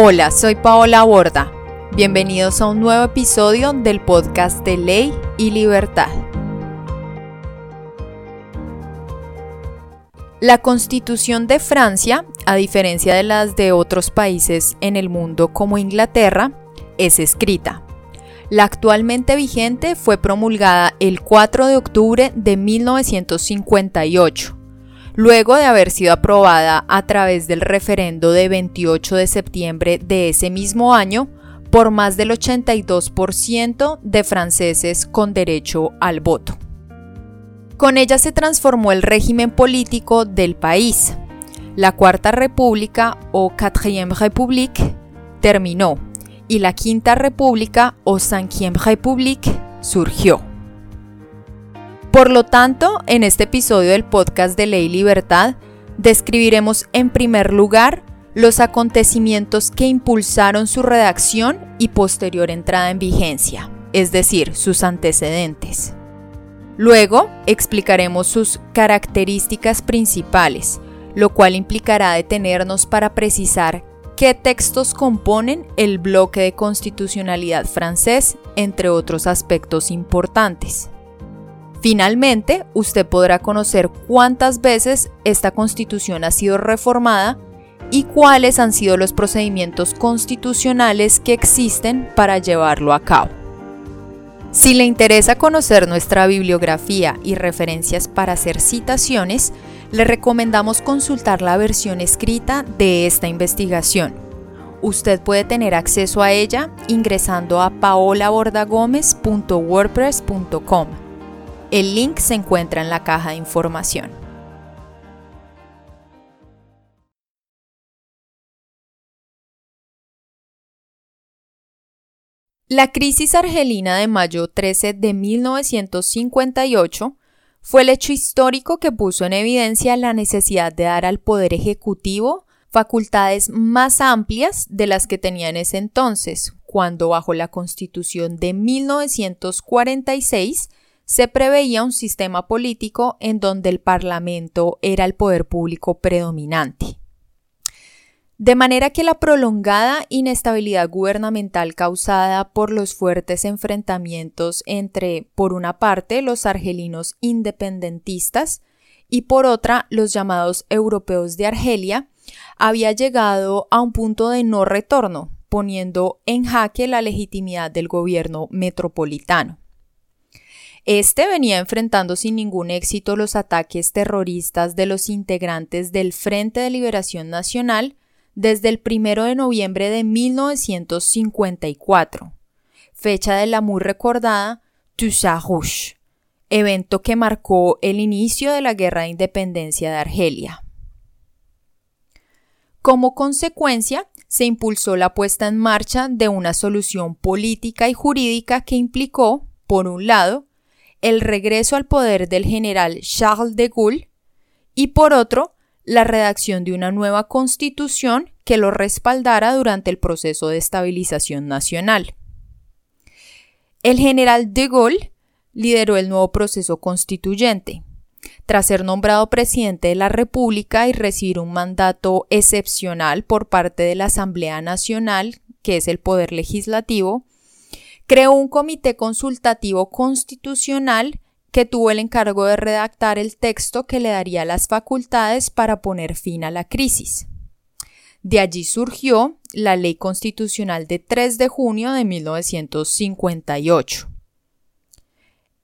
Hola, soy Paola Borda. Bienvenidos a un nuevo episodio del podcast de Ley y Libertad. La Constitución de Francia, a diferencia de las de otros países en el mundo como Inglaterra, es escrita. La actualmente vigente fue promulgada el 4 de octubre de 1958 luego de haber sido aprobada a través del referendo de 28 de septiembre de ese mismo año por más del 82% de franceses con derecho al voto. Con ella se transformó el régimen político del país. La Cuarta República o Quatrième République terminó y la Quinta República o Cinquième République surgió. Por lo tanto, en este episodio del podcast de Ley Libertad, describiremos en primer lugar los acontecimientos que impulsaron su redacción y posterior entrada en vigencia, es decir, sus antecedentes. Luego explicaremos sus características principales, lo cual implicará detenernos para precisar qué textos componen el bloque de constitucionalidad francés, entre otros aspectos importantes. Finalmente, usted podrá conocer cuántas veces esta constitución ha sido reformada y cuáles han sido los procedimientos constitucionales que existen para llevarlo a cabo. Si le interesa conocer nuestra bibliografía y referencias para hacer citaciones, le recomendamos consultar la versión escrita de esta investigación. Usted puede tener acceso a ella ingresando a paolabordagomez.wordpress.com. El link se encuentra en la caja de información. La crisis argelina de mayo 13 de 1958 fue el hecho histórico que puso en evidencia la necesidad de dar al Poder Ejecutivo facultades más amplias de las que tenía en ese entonces, cuando bajo la Constitución de 1946 se preveía un sistema político en donde el Parlamento era el poder público predominante. De manera que la prolongada inestabilidad gubernamental causada por los fuertes enfrentamientos entre, por una parte, los argelinos independentistas y por otra, los llamados europeos de Argelia, había llegado a un punto de no retorno, poniendo en jaque la legitimidad del gobierno metropolitano. Este venía enfrentando sin ningún éxito los ataques terroristas de los integrantes del Frente de Liberación Nacional desde el 1 de noviembre de 1954, fecha de la muy recordada Toussaint Rouge, evento que marcó el inicio de la Guerra de Independencia de Argelia. Como consecuencia, se impulsó la puesta en marcha de una solución política y jurídica que implicó, por un lado, el regreso al poder del general Charles de Gaulle y por otro, la redacción de una nueva constitución que lo respaldara durante el proceso de estabilización nacional. El general de Gaulle lideró el nuevo proceso constituyente. Tras ser nombrado presidente de la República y recibir un mandato excepcional por parte de la Asamblea Nacional, que es el poder legislativo, creó un comité consultativo constitucional que tuvo el encargo de redactar el texto que le daría las facultades para poner fin a la crisis. De allí surgió la Ley Constitucional de 3 de junio de 1958.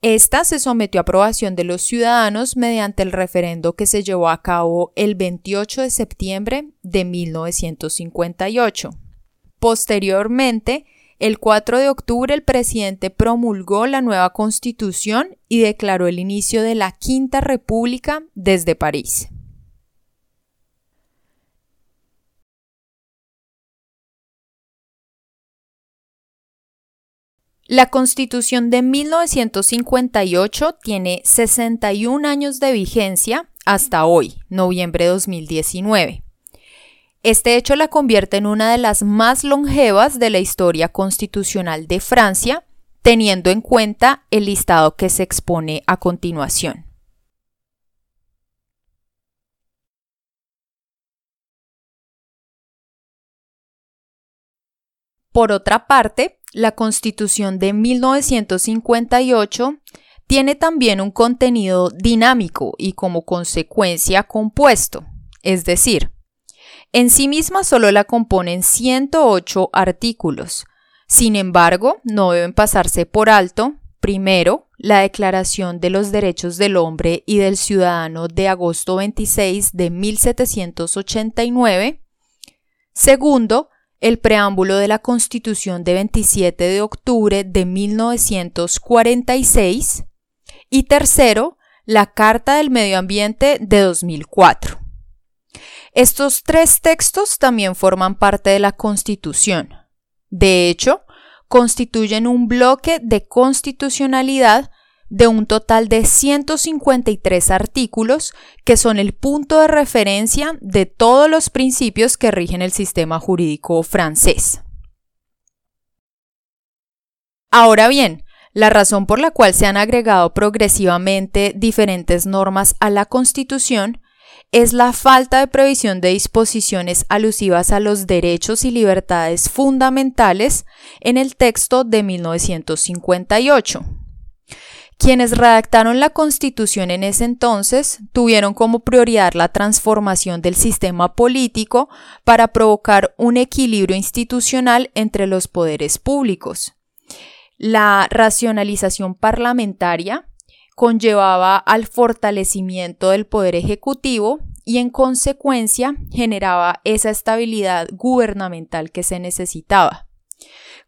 Esta se sometió a aprobación de los ciudadanos mediante el referendo que se llevó a cabo el 28 de septiembre de 1958. Posteriormente, el 4 de octubre el presidente promulgó la nueva constitución y declaró el inicio de la Quinta República desde París. La Constitución de 1958 tiene 61 años de vigencia hasta hoy, noviembre de 2019. Este hecho la convierte en una de las más longevas de la historia constitucional de Francia, teniendo en cuenta el listado que se expone a continuación. Por otra parte, la Constitución de 1958 tiene también un contenido dinámico y como consecuencia compuesto, es decir, en sí misma solo la componen 108 artículos. Sin embargo, no deben pasarse por alto, primero, la Declaración de los Derechos del Hombre y del Ciudadano de agosto 26 de 1789, segundo, el preámbulo de la Constitución de 27 de octubre de 1946 y tercero, la Carta del Medio Ambiente de 2004. Estos tres textos también forman parte de la Constitución. De hecho, constituyen un bloque de constitucionalidad de un total de 153 artículos que son el punto de referencia de todos los principios que rigen el sistema jurídico francés. Ahora bien, la razón por la cual se han agregado progresivamente diferentes normas a la Constitución es la falta de previsión de disposiciones alusivas a los derechos y libertades fundamentales en el texto de 1958. Quienes redactaron la Constitución en ese entonces tuvieron como prioridad la transformación del sistema político para provocar un equilibrio institucional entre los poderes públicos. La racionalización parlamentaria conllevaba al fortalecimiento del poder ejecutivo y en consecuencia generaba esa estabilidad gubernamental que se necesitaba.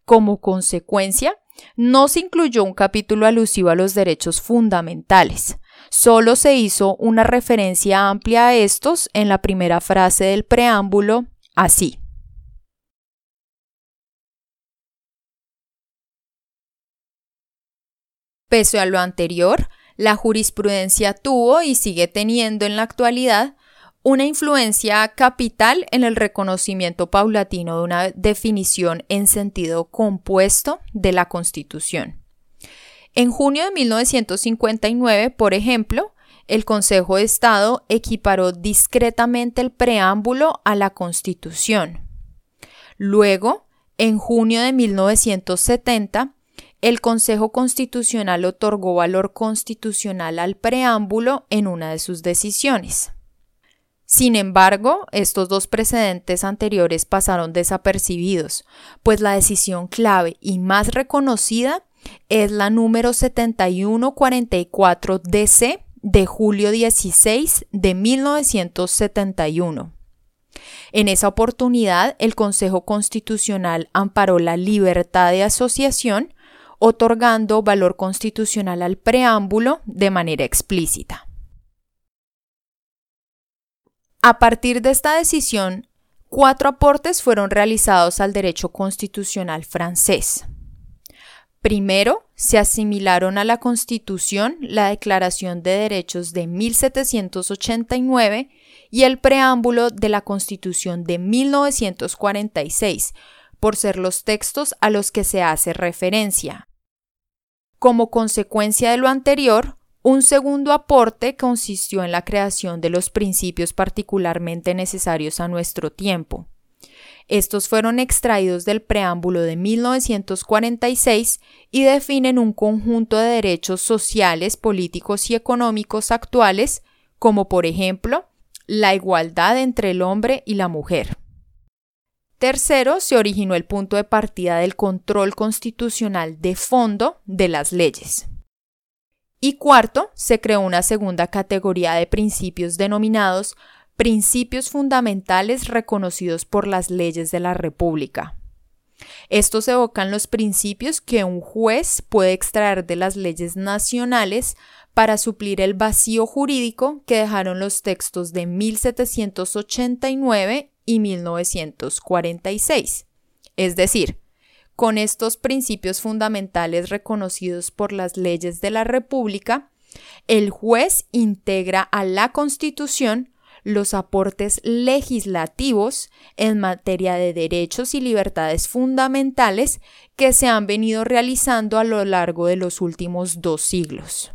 Como consecuencia, no se incluyó un capítulo alusivo a los derechos fundamentales. Solo se hizo una referencia amplia a estos en la primera frase del preámbulo, así. Pese a lo anterior, la jurisprudencia tuvo y sigue teniendo en la actualidad una influencia capital en el reconocimiento paulatino de una definición en sentido compuesto de la Constitución. En junio de 1959, por ejemplo, el Consejo de Estado equiparó discretamente el preámbulo a la Constitución. Luego, en junio de 1970, el Consejo Constitucional otorgó valor constitucional al preámbulo en una de sus decisiones. Sin embargo, estos dos precedentes anteriores pasaron desapercibidos, pues la decisión clave y más reconocida es la número 7144 DC de julio 16 de 1971. En esa oportunidad, el Consejo Constitucional amparó la libertad de asociación, otorgando valor constitucional al preámbulo de manera explícita. A partir de esta decisión, cuatro aportes fueron realizados al derecho constitucional francés. Primero, se asimilaron a la Constitución la Declaración de Derechos de 1789 y el preámbulo de la Constitución de 1946, por ser los textos a los que se hace referencia. Como consecuencia de lo anterior, un segundo aporte consistió en la creación de los principios particularmente necesarios a nuestro tiempo. Estos fueron extraídos del preámbulo de 1946 y definen un conjunto de derechos sociales, políticos y económicos actuales, como por ejemplo la igualdad entre el hombre y la mujer. Tercero, se originó el punto de partida del control constitucional de fondo de las leyes. Y cuarto, se creó una segunda categoría de principios denominados principios fundamentales reconocidos por las leyes de la República. Estos evocan los principios que un juez puede extraer de las leyes nacionales para suplir el vacío jurídico que dejaron los textos de 1789 y 1946. Es decir, con estos principios fundamentales reconocidos por las leyes de la República, el juez integra a la Constitución los aportes legislativos en materia de derechos y libertades fundamentales que se han venido realizando a lo largo de los últimos dos siglos.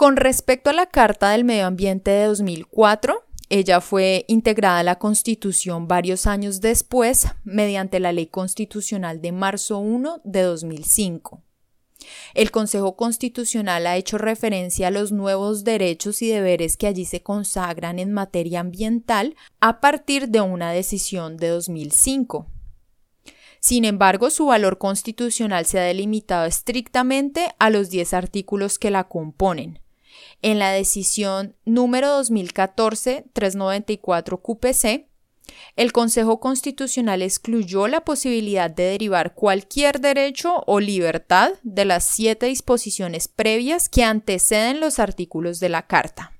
Con respecto a la Carta del Medio Ambiente de 2004, ella fue integrada a la Constitución varios años después mediante la Ley Constitucional de marzo 1 de 2005. El Consejo Constitucional ha hecho referencia a los nuevos derechos y deberes que allí se consagran en materia ambiental a partir de una decisión de 2005. Sin embargo, su valor constitucional se ha delimitado estrictamente a los 10 artículos que la componen. En la decisión número 2014-394 QPC, el Consejo Constitucional excluyó la posibilidad de derivar cualquier derecho o libertad de las siete disposiciones previas que anteceden los artículos de la Carta.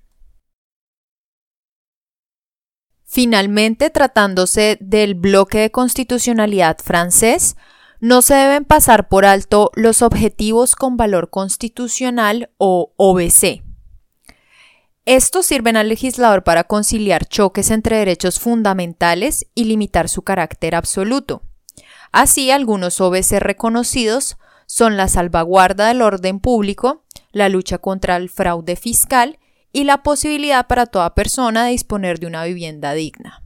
Finalmente, tratándose del bloque de constitucionalidad francés, no se deben pasar por alto los objetivos con valor constitucional o OBC, estos sirven al legislador para conciliar choques entre derechos fundamentales y limitar su carácter absoluto. Así, algunos OBC reconocidos son la salvaguarda del orden público, la lucha contra el fraude fiscal y la posibilidad para toda persona de disponer de una vivienda digna.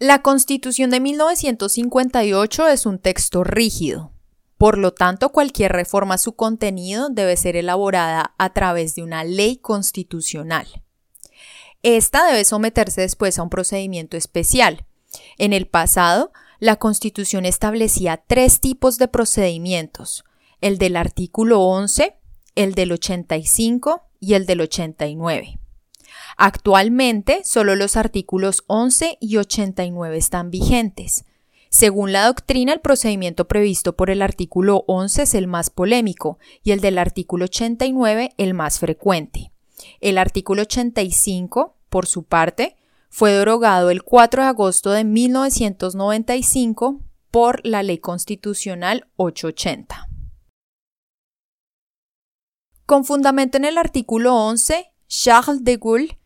La Constitución de 1958 es un texto rígido. Por lo tanto, cualquier reforma a su contenido debe ser elaborada a través de una ley constitucional. Esta debe someterse después a un procedimiento especial. En el pasado, la Constitución establecía tres tipos de procedimientos, el del artículo 11, el del 85 y el del 89. Actualmente, solo los artículos 11 y 89 están vigentes. Según la doctrina, el procedimiento previsto por el artículo 11 es el más polémico y el del artículo 89 el más frecuente. El artículo 85, por su parte, fue derogado el 4 de agosto de 1995 por la Ley Constitucional 880. Con fundamento en el artículo 11, Charles de Gaulle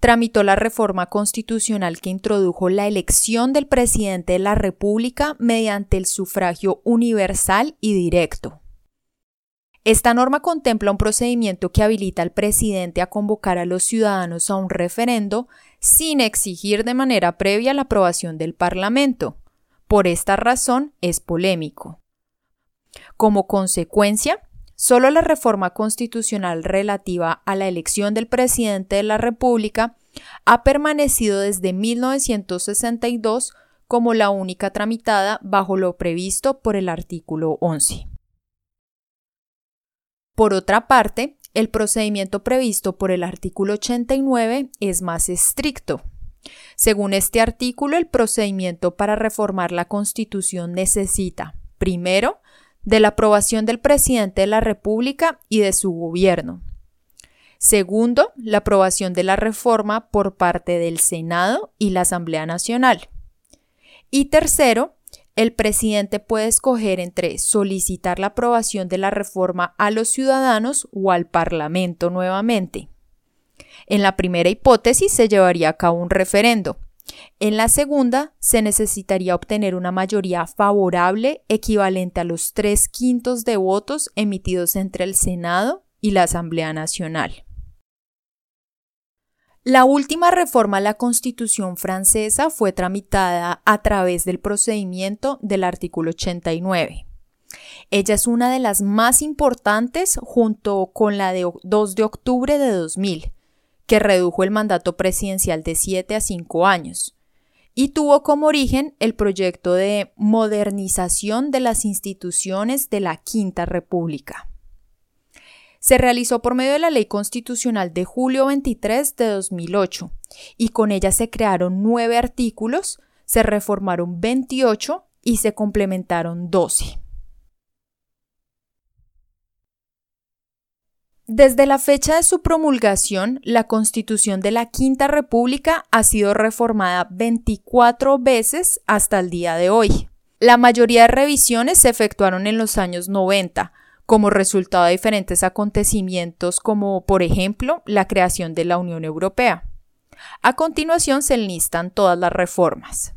tramitó la reforma constitucional que introdujo la elección del presidente de la República mediante el sufragio universal y directo. Esta norma contempla un procedimiento que habilita al presidente a convocar a los ciudadanos a un referendo sin exigir de manera previa la aprobación del Parlamento. Por esta razón es polémico. Como consecuencia, Solo la reforma constitucional relativa a la elección del presidente de la República ha permanecido desde 1962 como la única tramitada bajo lo previsto por el artículo 11. Por otra parte, el procedimiento previsto por el artículo 89 es más estricto. Según este artículo, el procedimiento para reformar la Constitución necesita, primero, de la aprobación del presidente de la República y de su gobierno. Segundo, la aprobación de la reforma por parte del Senado y la Asamblea Nacional. Y tercero, el presidente puede escoger entre solicitar la aprobación de la reforma a los ciudadanos o al Parlamento nuevamente. En la primera hipótesis se llevaría a cabo un referendo, en la segunda, se necesitaría obtener una mayoría favorable equivalente a los tres quintos de votos emitidos entre el Senado y la Asamblea Nacional. La última reforma a la Constitución francesa fue tramitada a través del procedimiento del artículo 89. Ella es una de las más importantes junto con la de 2 de octubre de 2000, que redujo el mandato presidencial de 7 a 5 años, y tuvo como origen el proyecto de modernización de las instituciones de la Quinta República. Se realizó por medio de la Ley Constitucional de julio 23 de 2008 y con ella se crearon nueve artículos, se reformaron 28 y se complementaron 12. Desde la fecha de su promulgación, la Constitución de la Quinta República ha sido reformada 24 veces hasta el día de hoy. La mayoría de revisiones se efectuaron en los años 90, como resultado de diferentes acontecimientos como, por ejemplo, la creación de la Unión Europea. A continuación se enlistan todas las reformas.